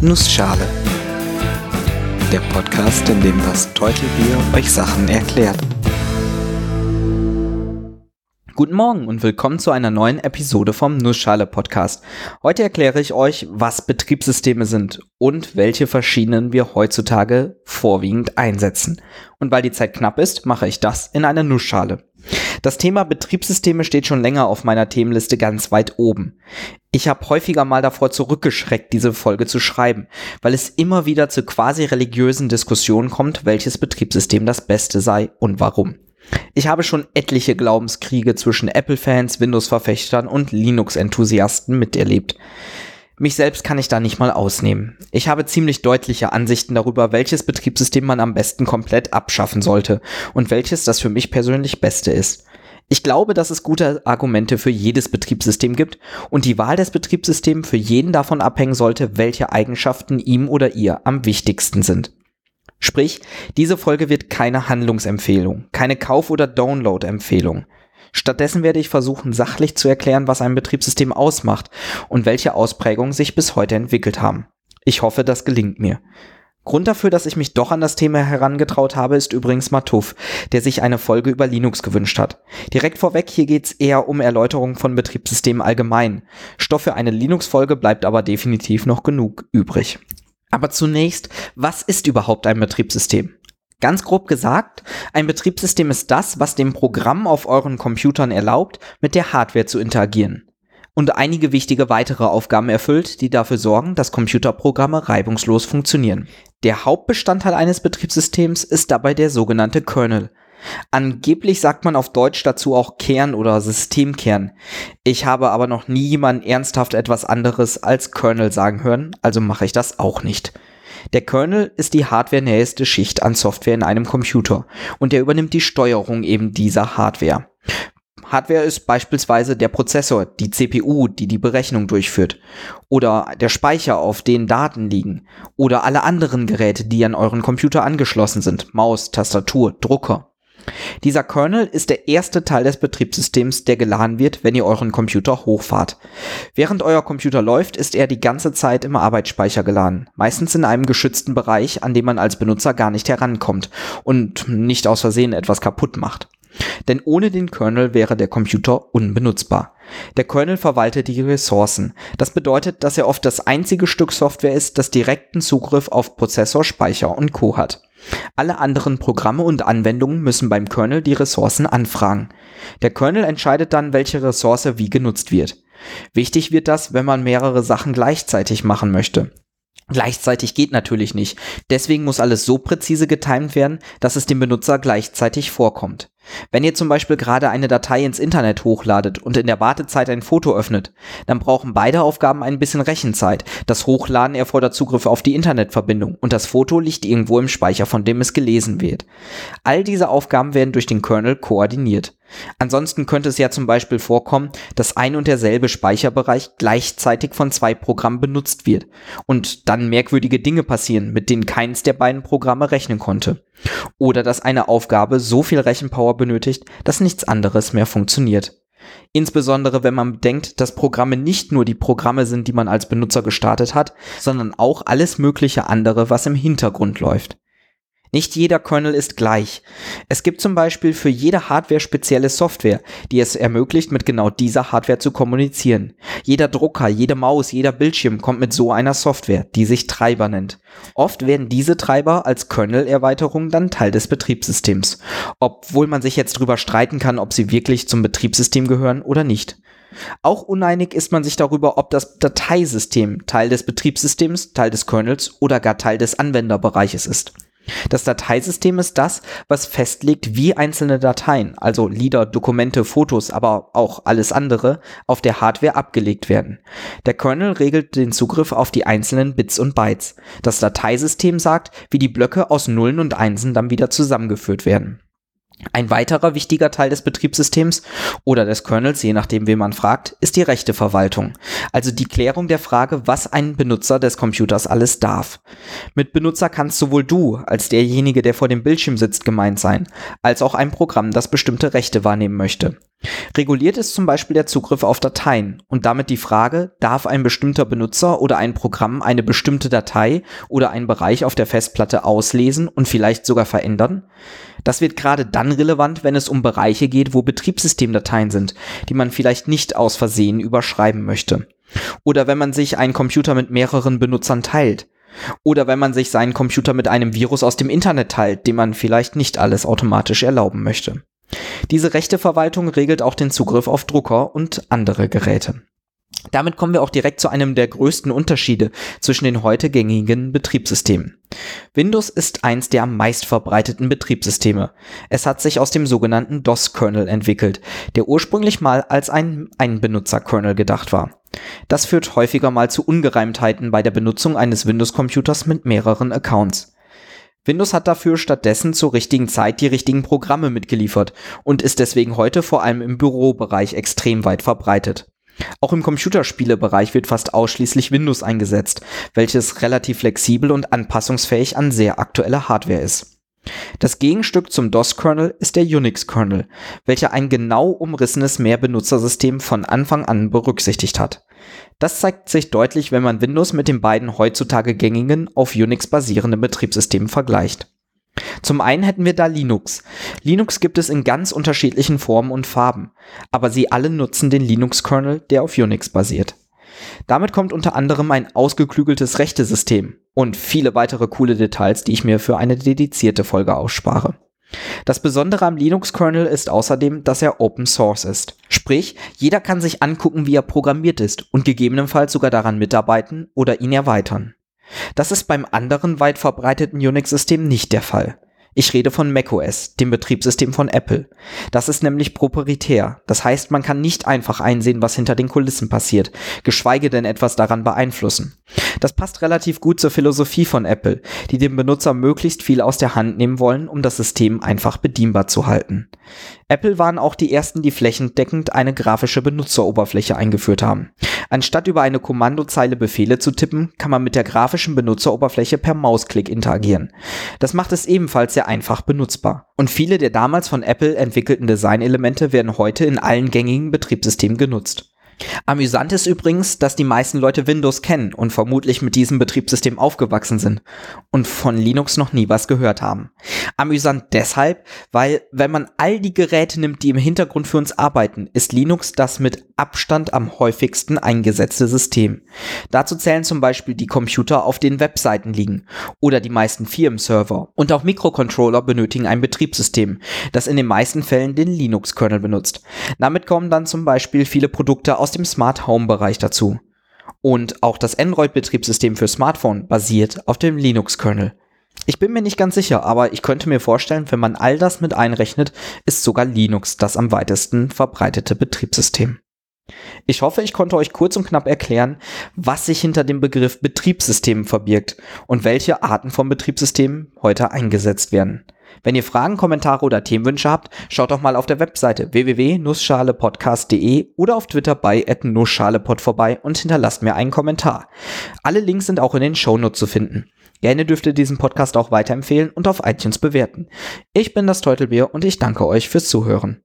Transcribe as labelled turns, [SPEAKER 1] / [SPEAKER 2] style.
[SPEAKER 1] Nussschale. Der Podcast, in dem das Teutelbier euch Sachen erklärt.
[SPEAKER 2] Guten Morgen und willkommen zu einer neuen Episode vom Nussschale Podcast. Heute erkläre ich euch, was Betriebssysteme sind und welche verschiedenen wir heutzutage vorwiegend einsetzen. Und weil die Zeit knapp ist, mache ich das in einer Nussschale. Das Thema Betriebssysteme steht schon länger auf meiner Themenliste ganz weit oben. Ich habe häufiger mal davor zurückgeschreckt, diese Folge zu schreiben, weil es immer wieder zu quasi religiösen Diskussionen kommt, welches Betriebssystem das beste sei und warum. Ich habe schon etliche Glaubenskriege zwischen Apple-Fans, Windows-Verfechtern und Linux-Enthusiasten miterlebt. Mich selbst kann ich da nicht mal ausnehmen. Ich habe ziemlich deutliche Ansichten darüber, welches Betriebssystem man am besten komplett abschaffen sollte und welches das für mich persönlich beste ist. Ich glaube, dass es gute Argumente für jedes Betriebssystem gibt und die Wahl des Betriebssystems für jeden davon abhängen sollte, welche Eigenschaften ihm oder ihr am wichtigsten sind. Sprich, diese Folge wird keine Handlungsempfehlung, keine Kauf- oder Download-Empfehlung. Stattdessen werde ich versuchen, sachlich zu erklären, was ein Betriebssystem ausmacht und welche Ausprägungen sich bis heute entwickelt haben. Ich hoffe, das gelingt mir. Grund dafür, dass ich mich doch an das Thema herangetraut habe, ist übrigens Matuf, der sich eine Folge über Linux gewünscht hat. Direkt vorweg, hier geht's eher um Erläuterung von Betriebssystemen allgemein. Stoff für eine Linux-Folge bleibt aber definitiv noch genug übrig. Aber zunächst, was ist überhaupt ein Betriebssystem? Ganz grob gesagt, ein Betriebssystem ist das, was dem Programm auf euren Computern erlaubt, mit der Hardware zu interagieren. Und einige wichtige weitere Aufgaben erfüllt, die dafür sorgen, dass Computerprogramme reibungslos funktionieren. Der Hauptbestandteil eines Betriebssystems ist dabei der sogenannte Kernel, Angeblich sagt man auf Deutsch dazu auch Kern oder Systemkern. Ich habe aber noch nie jemanden ernsthaft etwas anderes als Kernel sagen hören, also mache ich das auch nicht. Der Kernel ist die hardwarenäheste Schicht an Software in einem Computer und er übernimmt die Steuerung eben dieser Hardware. Hardware ist beispielsweise der Prozessor, die CPU, die die Berechnung durchführt, oder der Speicher, auf den Daten liegen, oder alle anderen Geräte, die an euren Computer angeschlossen sind, Maus, Tastatur, Drucker. Dieser Kernel ist der erste Teil des Betriebssystems, der geladen wird, wenn ihr euren Computer hochfahrt. Während euer Computer läuft, ist er die ganze Zeit im Arbeitsspeicher geladen, meistens in einem geschützten Bereich, an dem man als Benutzer gar nicht herankommt und nicht aus Versehen etwas kaputt macht. Denn ohne den Kernel wäre der Computer unbenutzbar. Der Kernel verwaltet die Ressourcen. Das bedeutet, dass er oft das einzige Stück Software ist, das direkten Zugriff auf Prozessor, Speicher und Co. hat. Alle anderen Programme und Anwendungen müssen beim Kernel die Ressourcen anfragen. Der Kernel entscheidet dann, welche Ressource wie genutzt wird. Wichtig wird das, wenn man mehrere Sachen gleichzeitig machen möchte. Gleichzeitig geht natürlich nicht. Deswegen muss alles so präzise getimt werden, dass es dem Benutzer gleichzeitig vorkommt. Wenn ihr zum Beispiel gerade eine Datei ins Internet hochladet und in der Wartezeit ein Foto öffnet, dann brauchen beide Aufgaben ein bisschen Rechenzeit. Das Hochladen erfordert Zugriff auf die Internetverbindung und das Foto liegt irgendwo im Speicher, von dem es gelesen wird. All diese Aufgaben werden durch den Kernel koordiniert. Ansonsten könnte es ja zum Beispiel vorkommen, dass ein und derselbe Speicherbereich gleichzeitig von zwei Programmen benutzt wird und dann merkwürdige Dinge passieren, mit denen keins der beiden Programme rechnen konnte. Oder dass eine Aufgabe so viel Rechenpower benötigt, dass nichts anderes mehr funktioniert. Insbesondere wenn man bedenkt, dass Programme nicht nur die Programme sind, die man als Benutzer gestartet hat, sondern auch alles mögliche andere, was im Hintergrund läuft. Nicht jeder Kernel ist gleich. Es gibt zum Beispiel für jede Hardware spezielle Software, die es ermöglicht, mit genau dieser Hardware zu kommunizieren. Jeder Drucker, jede Maus, jeder Bildschirm kommt mit so einer Software, die sich Treiber nennt. Oft werden diese Treiber als Kernel-Erweiterung dann Teil des Betriebssystems, obwohl man sich jetzt drüber streiten kann, ob sie wirklich zum Betriebssystem gehören oder nicht. Auch uneinig ist man sich darüber, ob das Dateisystem Teil des Betriebssystems, Teil des Kernels oder gar Teil des Anwenderbereiches ist. Das Dateisystem ist das, was festlegt, wie einzelne Dateien, also Lieder, Dokumente, Fotos, aber auch alles andere, auf der Hardware abgelegt werden. Der Kernel regelt den Zugriff auf die einzelnen Bits und Bytes. Das Dateisystem sagt, wie die Blöcke aus Nullen und Einsen dann wieder zusammengeführt werden. Ein weiterer wichtiger Teil des Betriebssystems oder des Kernels, je nachdem, wen man fragt, ist die Rechteverwaltung, also die Klärung der Frage, was ein Benutzer des Computers alles darf. Mit Benutzer kannst sowohl du als derjenige, der vor dem Bildschirm sitzt, gemeint sein, als auch ein Programm, das bestimmte Rechte wahrnehmen möchte. Reguliert ist zum Beispiel der Zugriff auf Dateien und damit die Frage, darf ein bestimmter Benutzer oder ein Programm eine bestimmte Datei oder einen Bereich auf der Festplatte auslesen und vielleicht sogar verändern? Das wird gerade dann relevant, wenn es um Bereiche geht, wo Betriebssystemdateien sind, die man vielleicht nicht aus Versehen überschreiben möchte. Oder wenn man sich einen Computer mit mehreren Benutzern teilt. Oder wenn man sich seinen Computer mit einem Virus aus dem Internet teilt, dem man vielleicht nicht alles automatisch erlauben möchte. Diese Rechteverwaltung regelt auch den Zugriff auf Drucker und andere Geräte. Damit kommen wir auch direkt zu einem der größten Unterschiede zwischen den heute gängigen Betriebssystemen. Windows ist eins der am meist verbreiteten Betriebssysteme. Es hat sich aus dem sogenannten DOS-Kernel entwickelt, der ursprünglich mal als ein Einbenutzer-Kernel gedacht war. Das führt häufiger mal zu Ungereimtheiten bei der Benutzung eines Windows-Computers mit mehreren Accounts. Windows hat dafür stattdessen zur richtigen Zeit die richtigen Programme mitgeliefert und ist deswegen heute vor allem im Bürobereich extrem weit verbreitet. Auch im Computerspielebereich wird fast ausschließlich Windows eingesetzt, welches relativ flexibel und anpassungsfähig an sehr aktuelle Hardware ist. Das Gegenstück zum DOS-Kernel ist der Unix-Kernel, welcher ein genau umrissenes Mehrbenutzersystem von Anfang an berücksichtigt hat. Das zeigt sich deutlich, wenn man Windows mit den beiden heutzutage gängigen auf Unix basierenden Betriebssystemen vergleicht. Zum einen hätten wir da Linux. Linux gibt es in ganz unterschiedlichen Formen und Farben, aber sie alle nutzen den Linux-Kernel, der auf Unix basiert. Damit kommt unter anderem ein ausgeklügeltes Rechtesystem und viele weitere coole Details, die ich mir für eine dedizierte Folge ausspare. Das Besondere am Linux-Kernel ist außerdem, dass er Open Source ist. Sprich, jeder kann sich angucken, wie er programmiert ist und gegebenenfalls sogar daran mitarbeiten oder ihn erweitern. Das ist beim anderen weit verbreiteten Unix-System nicht der Fall. Ich rede von macOS, dem Betriebssystem von Apple. Das ist nämlich proprietär. Das heißt, man kann nicht einfach einsehen, was hinter den Kulissen passiert, geschweige denn etwas daran beeinflussen. Das passt relativ gut zur Philosophie von Apple, die dem Benutzer möglichst viel aus der Hand nehmen wollen, um das System einfach bedienbar zu halten. Apple waren auch die ersten, die flächendeckend eine grafische Benutzeroberfläche eingeführt haben. Anstatt über eine Kommandozeile Befehle zu tippen, kann man mit der grafischen Benutzeroberfläche per Mausklick interagieren. Das macht es ebenfalls sehr einfach benutzbar. Und viele der damals von Apple entwickelten Designelemente werden heute in allen gängigen Betriebssystemen genutzt. Amüsant ist übrigens, dass die meisten Leute Windows kennen und vermutlich mit diesem Betriebssystem aufgewachsen sind und von Linux noch nie was gehört haben. Amüsant deshalb, weil wenn man all die Geräte nimmt, die im Hintergrund für uns arbeiten, ist Linux das mit Abstand am häufigsten eingesetzte System. Dazu zählen zum Beispiel die Computer, auf denen Webseiten liegen oder die meisten Firmenserver. Und auch Mikrocontroller benötigen ein Betriebssystem, das in den meisten Fällen den Linux-Kernel benutzt. Damit kommen dann zum Beispiel viele Produkte aus dem Smart Home Bereich dazu. Und auch das Android-Betriebssystem für Smartphone basiert auf dem Linux-Kernel. Ich bin mir nicht ganz sicher, aber ich könnte mir vorstellen, wenn man all das mit einrechnet, ist sogar Linux das am weitesten verbreitete Betriebssystem. Ich hoffe, ich konnte euch kurz und knapp erklären, was sich hinter dem Begriff Betriebssystem verbirgt und welche Arten von Betriebssystemen heute eingesetzt werden. Wenn ihr Fragen, Kommentare oder Themenwünsche habt, schaut doch mal auf der Webseite www.nussschalepodcast.de oder auf Twitter bei nussschalepod vorbei und hinterlasst mir einen Kommentar. Alle Links sind auch in den Shownotes zu finden. Gerne dürft ihr diesen Podcast auch weiterempfehlen und auf iTunes bewerten. Ich bin das Teutelbier und ich danke euch fürs Zuhören.